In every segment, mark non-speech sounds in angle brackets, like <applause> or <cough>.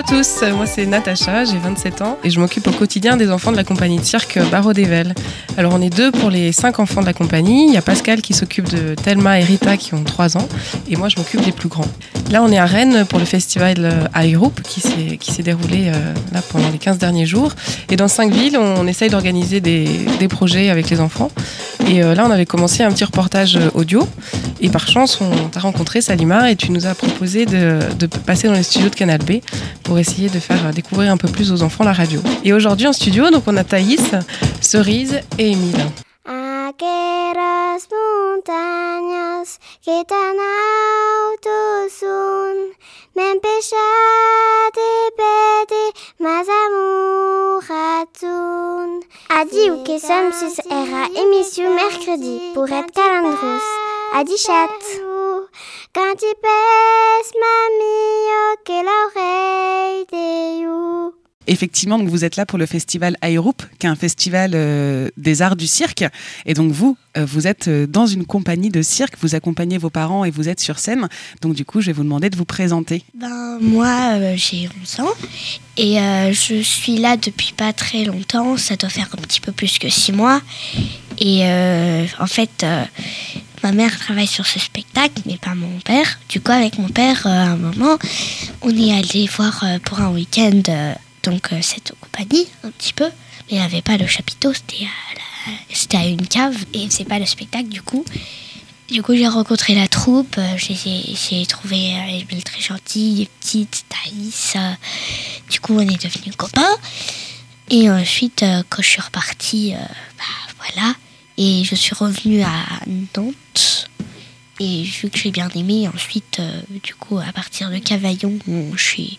À tous, moi c'est Natacha, j'ai 27 ans et je m'occupe au quotidien des enfants de la compagnie de cirque Barreau d'Evel. Alors on est deux pour les cinq enfants de la compagnie, il y a Pascal qui s'occupe de Thelma et Rita qui ont 3 ans et moi je m'occupe des plus grands. Là on est à Rennes pour le festival iGroup qui s'est, déroulé euh, là pendant les 15 derniers jours et dans cinq villes on, essaye d'organiser des, des projets avec les enfants et euh, là on avait commencé un petit reportage euh, audio et par chance on t'a rencontré Salima et tu nous as proposé de, de passer dans les studios de Canal B pour essayer de faire découvrir un peu plus aux enfants la radio. Et aujourd'hui en studio, donc on a Thaïs, Cerise et Émile. Aqueras montañas que tan alto son, me empezate pede mas amour atun. Adi ou kesam sus era émission mercredi pour être calandros. Adi chat. Quand tu pèses mamie, que l'oreille de you. Effectivement, donc vous êtes là pour le festival Aéroupe, qui est un festival euh, des arts du cirque. Et donc vous, euh, vous êtes euh, dans une compagnie de cirque, vous accompagnez vos parents et vous êtes sur scène. Donc du coup, je vais vous demander de vous présenter. Ben, moi, euh, j'ai 11 ans et euh, je suis là depuis pas très longtemps. Ça doit faire un petit peu plus que 6 mois. Et euh, en fait, euh, ma mère travaille sur ce spectacle, mais pas mon père. Du coup, avec mon père, euh, à un moment, on est allé voir euh, pour un week-end euh, donc cette compagnie, un petit peu. Mais il n'y avait pas le chapiteau, c'était à, la- à une cave et c'est pas le spectacle du coup. Du coup, j'ai rencontré la troupe. J'ai trouvé Emile très gentille, les petites, Thaïs. du coup, on est devenus copains. Et ensuite, quand je suis repartie, bah, voilà. Et je suis revenue à Nantes. Et vu que j'ai bien aimé, ensuite, euh, du coup, à partir de Cavaillon, on- je suis,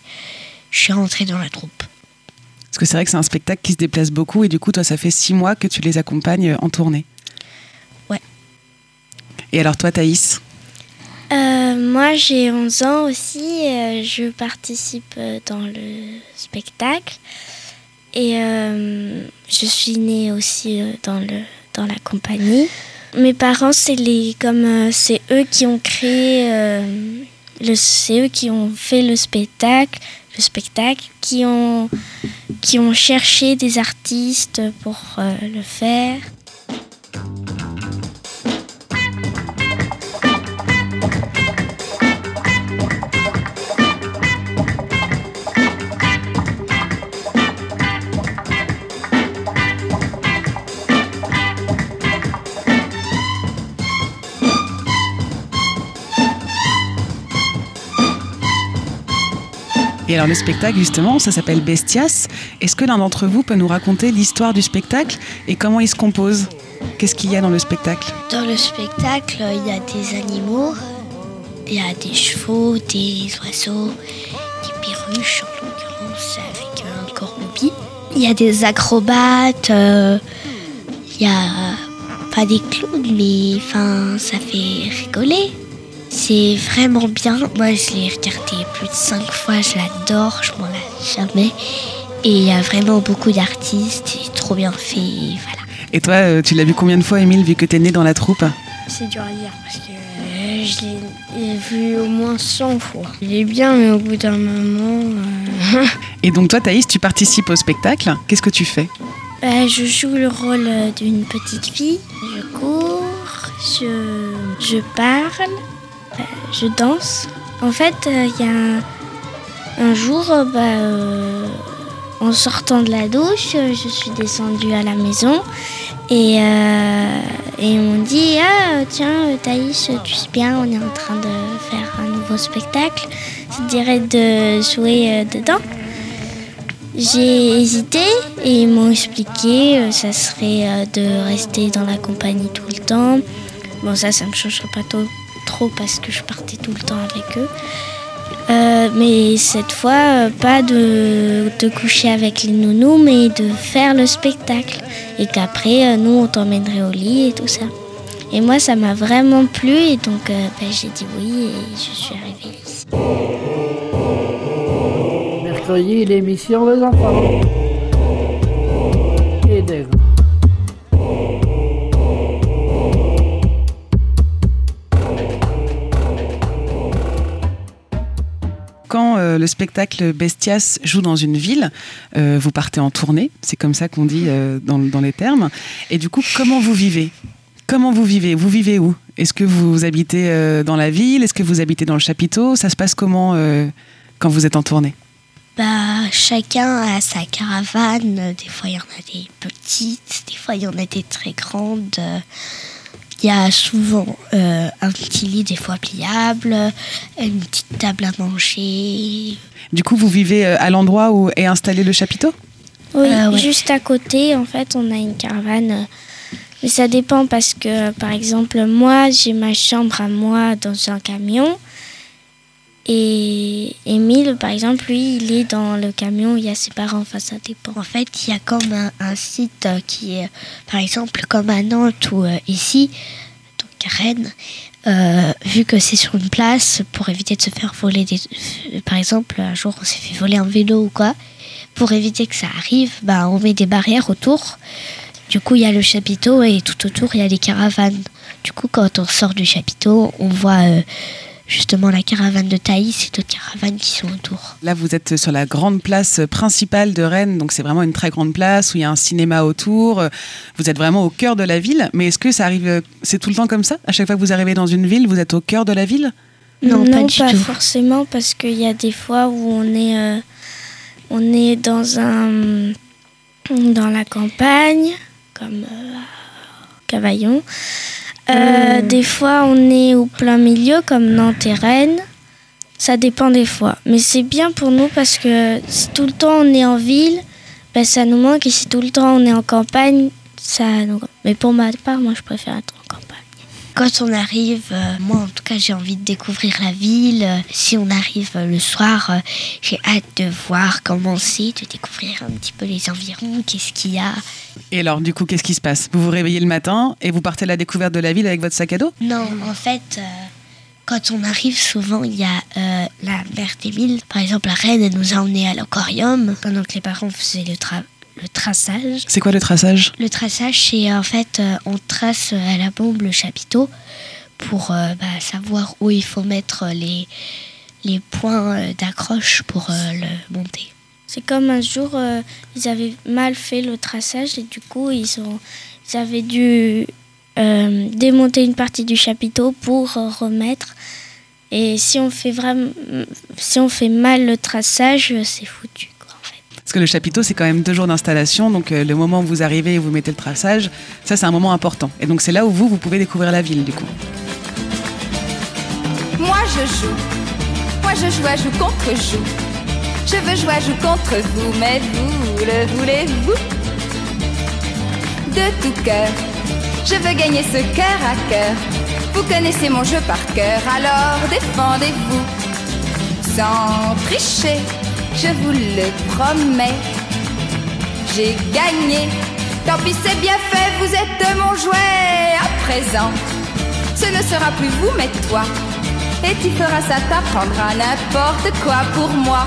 je suis rentrée dans la troupe. Parce que c'est vrai que c'est un spectacle qui se déplace beaucoup et du coup, toi, ça fait six mois que tu les accompagnes en tournée. Ouais. Et alors toi, Thaïs? Euh, moi, j'ai 11 ans aussi. euh, je participe euh, dans le spectacle. Et euh, je suis née aussi euh, dans, le, dans la compagnie. Mes parents, c'est les comme euh, c'est eux qui ont créé euh, le c'est eux qui ont fait le spectacle, le spectacle, qui ont qui ont cherché des artistes pour euh, le faire. Et alors le spectacle, justement, ça s'appelle Bestias. Est-ce que l'un d'entre vous peut nous raconter l'histoire du spectacle et comment il se compose? Qu'est-ce qu'il y a dans le spectacle? Dans le spectacle, il y a des animaux, il y a des chevaux, des oiseaux, des perruches en l'occurrence avec un cornoubi. Il y a des acrobates, euh, il y a pas des clowns, mais enfin ça fait rigoler. C'est vraiment bien. Moi je l'ai regardé plus de cinq fois, je l'adore, je m'en lasse jamais. Et il y a vraiment beaucoup d'artistes, c'est trop bien fait, voilà. Et toi, euh, tu l'as vu combien de fois, Émile, vu que t'es né dans la troupe? C'est dur à dire parce que euh, je l'ai vu au moins 100 fois. Il est bien, mais au bout d'un moment. euh, <laughs> Et donc toi, Thaïs, tu participes au spectacle. Qu'est-ce que tu fais? Je joue le rôle d'une petite fille. Je cours, je, je parle, je danse. En fait, euh, il y a un, jour, euh, bah, euh, en sortant de la douche, je suis descendue à la maison et, euh, et on dit Ah, tiens, Thaïs, tu sais bien, on est en train de faire un nouveau au spectacle, je dirais de jouer dedans. J'ai hésité et ils m'ont expliqué ça serait de rester dans la compagnie tout le temps. Bon ça ça me changerait pas trop, trop parce que je partais tout le temps avec eux. Euh, mais cette fois, euh, pas de, de coucher avec les nounous, mais de faire le spectacle. Et qu'après, euh, nous, on t'emmènerait au lit et tout ça. Et moi, ça m'a vraiment plu et donc ben, j'ai dit oui et je suis arrivée ici. Mercredi, l'émission des enfants. Et des Quand euh, le spectacle Bestias joue dans une ville, euh, vous partez en tournée, c'est comme ça qu'on dit euh, dans, dans les termes. Et du coup, comment vous vivez? Comment vous vivez? Vous vivez où? Est-ce que vous habitez dans la ville? Est-ce que vous habitez dans le chapiteau? Ça se passe comment quand vous êtes en tournée? Bah, chacun a sa caravane. Des fois, il y en a des petites, des fois, il y en a des très grandes. Il y a souvent euh, un petit lit, des fois pliable, une petite table à manger. Du coup, vous vivez euh, à l'endroit où est installé le chapiteau? Oui, Euh, ouais. juste à côté, en fait, on a une caravane. Mais ça dépend parce que, par exemple, moi, j'ai ma chambre à moi dans un camion. Et Émile, par exemple, lui, il est dans le camion, il y a ses parents, enfin, ça dépend. En fait, il y a comme un, site euh, qui est, par exemple, comme à Nantes ou euh, ici, donc à Rennes, euh, vu que c'est sur une place, pour éviter de se faire voler des... euh, Par exemple, un jour, on s'est fait voler un vélo ou quoi. Pour éviter que ça arrive, bah, on met des barrières autour. Du coup, il y a le chapiteau et tout autour, il y a les caravanes. Du coup, quand on sort du chapiteau, on voit euh, justement la caravane de Thaïs et d'autres caravanes qui sont autour. Là, vous êtes sur la grande place principale de Rennes, donc c'est vraiment une très grande place où il y a un cinéma autour. Vous êtes vraiment au cœur de la ville, mais est-ce que ça arrive, c'est tout le temps comme ça? À chaque fois que vous arrivez dans une ville, vous êtes au cœur de la ville? Non, pas du tout. forcément, parce qu'il y a des fois où on est, euh, on est dans un, dans la campagne, comme euh, à Cavaillon. Euh, Des fois, on est au plein milieu, comme Nantes et Rennes. Ça dépend des fois. Mais c'est bien pour nous parce que si tout le temps on est en ville, ben, ça nous manque. Et si tout le temps on est en campagne, ça nous... Mais pour ma part, moi, je préfère être en campagne. Quand on arrive, euh, moi en tout cas j'ai envie de découvrir la ville. Si on arrive euh, le soir, euh, j'ai hâte de voir comment c'est, de découvrir un petit peu les environs, qu'est-ce qu'il y a. Et alors, du coup, qu'est-ce qui se passe? Vous vous réveillez le matin et vous partez à la découverte de la ville avec votre sac à dos? Non, en fait, euh, quand on arrive, souvent il y a la mère d'Émile. Par exemple, la reine, elle nous a emmenés à l'aquarium pendant que les parents faisaient le, tra- le traçage. C'est quoi le traçage? Le traçage, c'est en fait, euh, on trace euh, à la bombe le chapiteau pour euh, bah, savoir où il faut mettre les, les points euh, d'accroche pour euh, le monter. C'est comme un jour, euh, ils avaient mal fait le traçage et du coup, ils, ont, ils avaient dû euh, démonter une partie du chapiteau pour euh, remettre. Et si on fait vraiment, si on fait mal le traçage, euh, c'est foutu. Parce que le chapiteau, c'est quand même deux jours d'installation, donc euh, le moment où vous arrivez et vous mettez le traçage, ça c'est un moment important. Et donc c'est là où vous, vous pouvez découvrir la ville, du coup. Moi je joue, moi je joue à joue contre joue. Je veux jouer à joue contre vous, mais vous le voulez-vous? De tout cœur, je veux gagner ce cœur à cœur. Vous connaissez mon jeu par cœur, alors défendez-vous. Sans tricher, je vous le promets. J'ai gagné, tant pis c'est bien fait, vous êtes mon jouet à présent. Ce ne sera plus vous, mais toi. Et tu feras ça, t'apprendras n'importe quoi pour moi.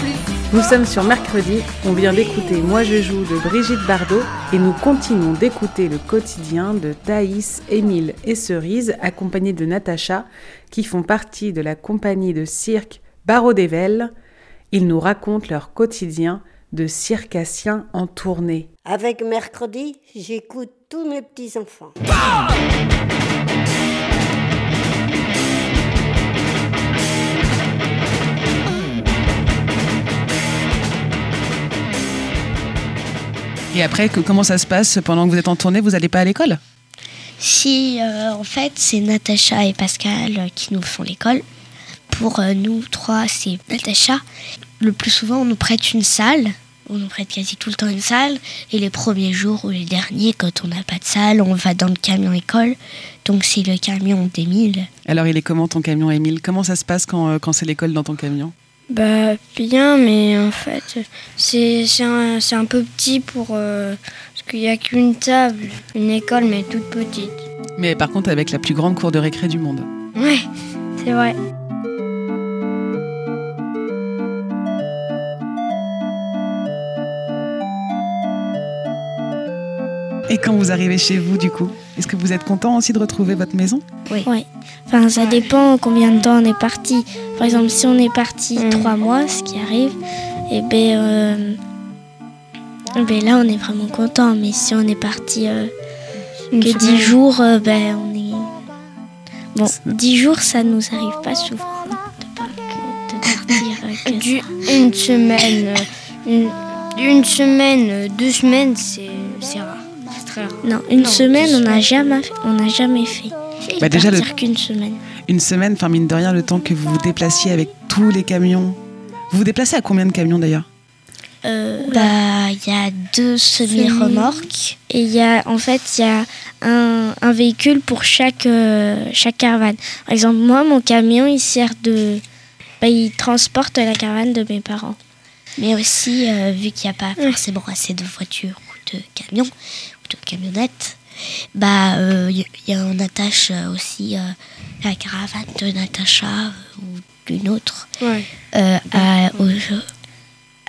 Nous sommes sur mercredi, on vient d'écouter Moi je joue de Brigitte Bardot et nous continuons d'écouter le quotidien de Thaïs, Émile et Cerise accompagnés de Natacha qui font partie de la compagnie de cirque Barreau d'Evel. Ils nous racontent leur quotidien de circassiens en tournée. Avec mercredi, j'écoute tous mes petits-enfants. Et après, que, comment ça se passe pendant que vous êtes en tournée Vous n'allez pas à l'école? Si, euh, en fait, c'est Natacha et Pascal euh, qui nous font l'école. Pour euh, nous trois, c'est Natacha. Le plus souvent, on nous prête une salle. On nous prête quasi tout le temps une salle. Et les premiers jours ou les derniers, quand on n'a pas de salle, on va dans le camion école. Donc c'est le camion d'Émile. Alors, il est comment ton camion, Émile? Comment ça se passe quand, quand c'est l'école dans ton camion? Bah bien, mais en fait, c'est un, un, peu petit pour... Euh, parce qu'il n'y a qu'une table, une école, mais toute petite. Mais par contre, avec la plus grande cour de récré du monde. Ouais, c'est vrai. Et quand vous arrivez chez vous, du coup, est-ce que vous êtes content aussi de retrouver votre maison Oui. Enfin, ça dépend combien de temps on est parti. Par exemple, si on est parti mm. trois mois, ce qui arrive, et eh ben, euh, eh ben là, on est vraiment content. Mais si on est parti euh, que dix jours, euh, ben on est bon. Dix jours, ça nous arrive pas souvent de, partir. <laughs> Du, une semaine, une, une semaine, deux semaines, c'est rare. Non, une semaine, on n'a jamais, on n'a jamais fait. Bah déjà, le... qu'une semaine. Une semaine, enfin mine de rien, le temps que vous vous déplaciez avec tous les camions. Vous vous déplacez à combien de camions d'ailleurs? Euh, bah, il y a deux semi-remorques et il y a en fait il y a un, un, véhicule pour chaque euh, chaque caravane. Par exemple, moi mon camion il sert de bah, il transporte la caravane de mes parents. Mais aussi euh, vu qu'il n'y a pas forcément assez de voitures ou de camions, de camionnette, bah il y, on attache aussi la caravane de Natacha ou d'une autre à,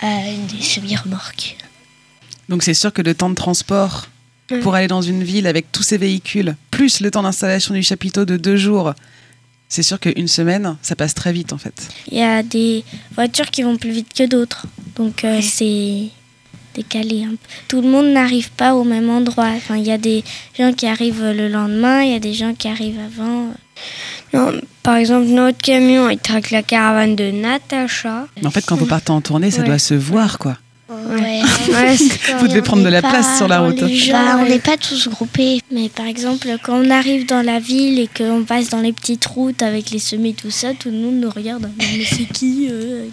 une des semi-remorques. Donc c'est sûr que le temps de transport pour aller dans une ville avec tous ces véhicules, plus le temps d'installation du chapiteau de deux jours, c'est sûr qu'une semaine, ça passe très vite en fait. Il y a des voitures qui vont plus vite que d'autres. Donc c'est décalé. Tout le monde n'arrive pas au même endroit. Enfin, il y a des gens qui arrivent le lendemain, il y a des gens qui arrivent avant. Non, par exemple, notre camion, il traque la caravane de Natacha. En fait, quand vous partez en tournée, ça doit se voir, quoi. Ouais. <laughs> Vous devez prendre de la place sur la route. Bah, on n'est pas tous groupés. Mais par exemple, quand on arrive dans la ville et qu'on passe dans les petites routes avec les semis, tout ça, tout le monde nous regarde. Mais c'est qui euh,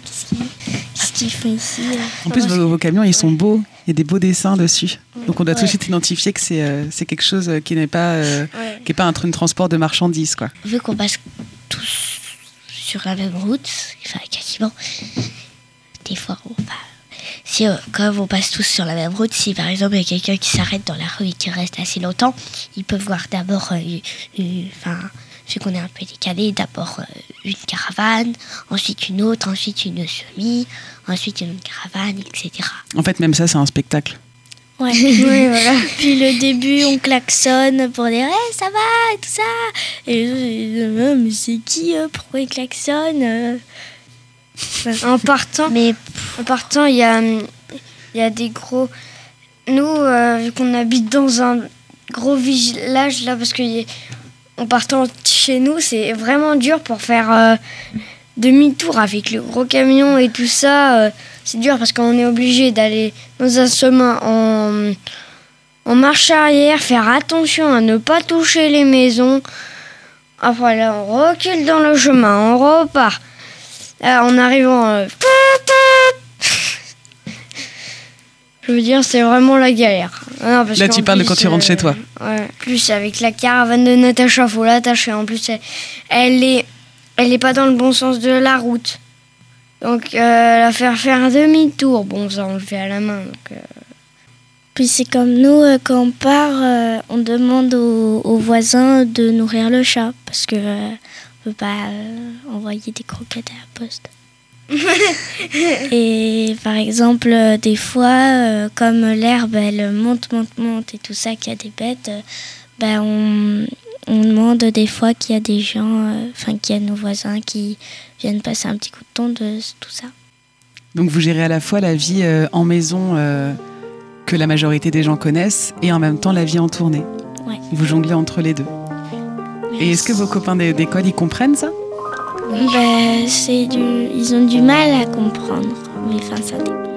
Qu'est-ce qu'ils font ici euh? En plus, vos, camions, ils sont beaux. Il y a des beaux dessins dessus. Donc on doit tout de suite identifier que c'est euh, quelque chose qui n'est pas, qui est pas un train de transport de marchandises. Quoi. Vu qu'on passe tous sur la même route, enfin quasiment, des fois on va si euh, quand on passe tous sur la même route, si par exemple il y a quelqu'un qui s'arrête dans la rue et qui reste assez longtemps, il peut voir d'abord, euh, enfin, vu qu'on est un peu décalé, d'abord euh, une caravane, ensuite une autre, ensuite une semi, ensuite une autre caravane, etc. En fait, même ça, c'est un spectacle. Ouais. <laughs> oui, voilà. <laughs> Puis le début, on klaxonne pour dire hey, ça va et tout ça. Et les mais c'est qui Pourquoi il klaxonne en partant, mais en partant, il y a, il y a des gros. Nous, euh, vu qu'on habite dans un gros village là, parce que en partant chez nous, c'est vraiment dur pour faire euh, demi-tour avec le gros camion et tout ça. Euh, c'est dur parce qu'on est obligé d'aller dans un chemin en, en marche arrière, faire attention à ne pas toucher les maisons. Après là, on recule dans le chemin, on repart. Euh, en arrivant. Euh, je veux dire, c'est vraiment la galère. Ah Là, tu parles de quand tu rentres chez toi. Euh, ouais. Plus avec la caravane de Natacha, faut l'attacher. En plus, elle, est, elle est pas dans le bon sens de la route. Donc, la faire faire un demi-tour, bon, ça on le fait à la main. Puis c'est comme nous, quand on part, on demande aux, voisins de nourrir le chat parce que peut pas euh, envoyer des croquettes à la poste. <laughs> et par exemple, euh, des fois, euh, comme l'herbe, elle monte, monte, monte et tout ça, qu'il y a des bêtes, euh, ben on, on demande des fois qu'il y a des gens, euh, enfin qu'il y a nos voisins qui viennent passer un petit coup de temps de tout ça. Donc vous gérez à la fois la vie euh, en maison euh, que la majorité des gens connaissent et en même temps la vie en tournée. Ouais. Vous jonglez entre les deux. Et est-ce que vos copains d'é- d'école, ils comprennent ça? C'est du, ils ont du mal à comprendre, mais enfin ça dépend.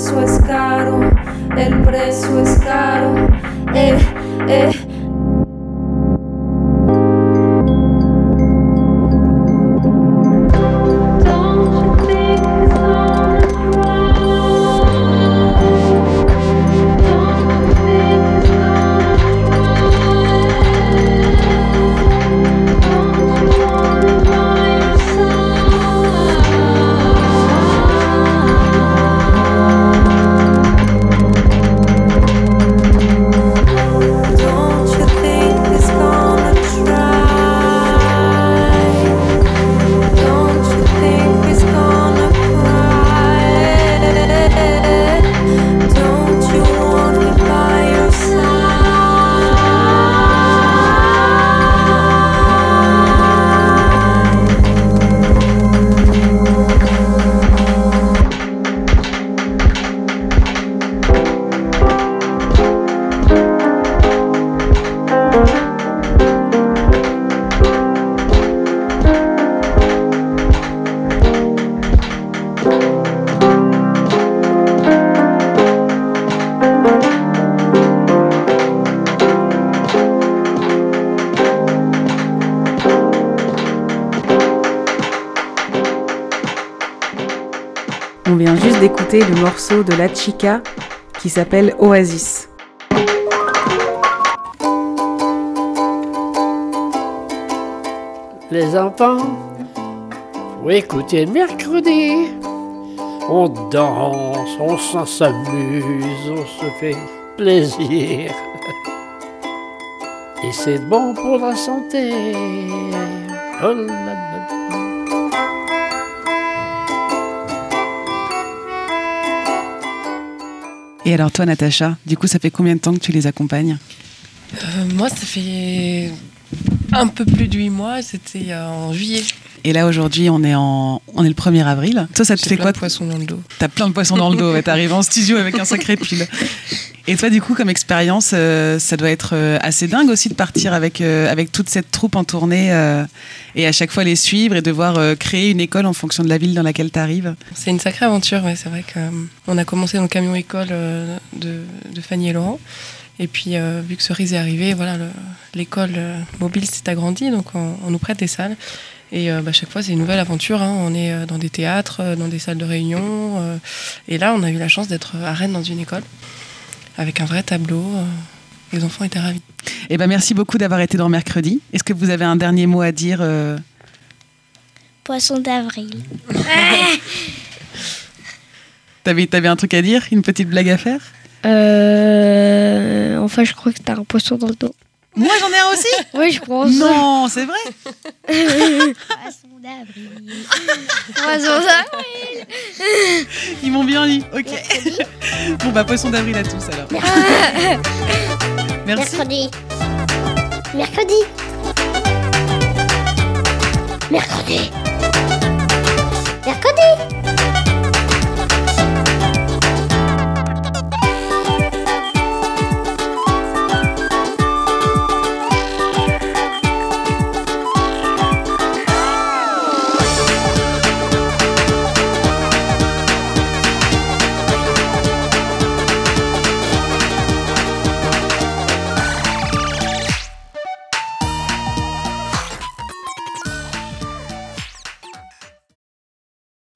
Precio es caro, el precio es caro. Eh, eh. D'écouter le morceau de La Chica qui s'appelle Oasis. Les enfants, faut écouter le mercredi. On danse, on s'amuse, on se fait plaisir. Et c'est bon pour la santé. Et alors toi, Natacha, du coup, ça fait combien de temps que tu les accompagnes Euh, moi, ça fait un peu plus de 8 mois, c'était euh, en juillet. Et là, aujourd'hui, on est en, on est le 1er avril. Toi, ça te fait plein quoi de poissons dans le dos. T'as plein de poissons dans le dos. T'arrives en studio avec un sacré pull. <laughs> Et toi, du coup, comme expérience, euh, ça doit être euh, assez dingue aussi de partir avec, euh, avec toute cette troupe en tournée et à chaque fois les suivre et devoir créer une école en fonction de la ville dans laquelle tu arrives. C'est une sacrée aventure, ouais. c'est vrai qu'on a commencé dans le camion école de, Fanny et Laurent. Et puis, vu que Cerise est arrivé, voilà, le- l'école mobile s'est agrandie, donc on, nous prête des salles. Et euh, bah, chaque fois, c'est une nouvelle aventure. hein. On est dans des théâtres, dans des salles de réunion. et là, on a eu la chance d'être à Rennes dans une école, avec un vrai tableau. euh, les enfants étaient ravis. Eh ben, merci beaucoup d'avoir été dans Mercredi. Est-ce que vous avez un dernier mot à dire euh, Poisson d'avril. <laughs> T'avais, t'avais un truc à dire Une petite blague à faire? Euh, enfin, je crois que t'as un poisson dans le dos. Moi, j'en ai un aussi? Oui, je pense. Non, c'est vrai? Poisson <laughs> d'avril. Poisson d'avril. Ils m'ont bien dit. Ok. Bon, bah, poisson d'avril à tous alors. Mercredi. <laughs> Merci. Mercredi. Mercredi. Mercredi. Mercredi.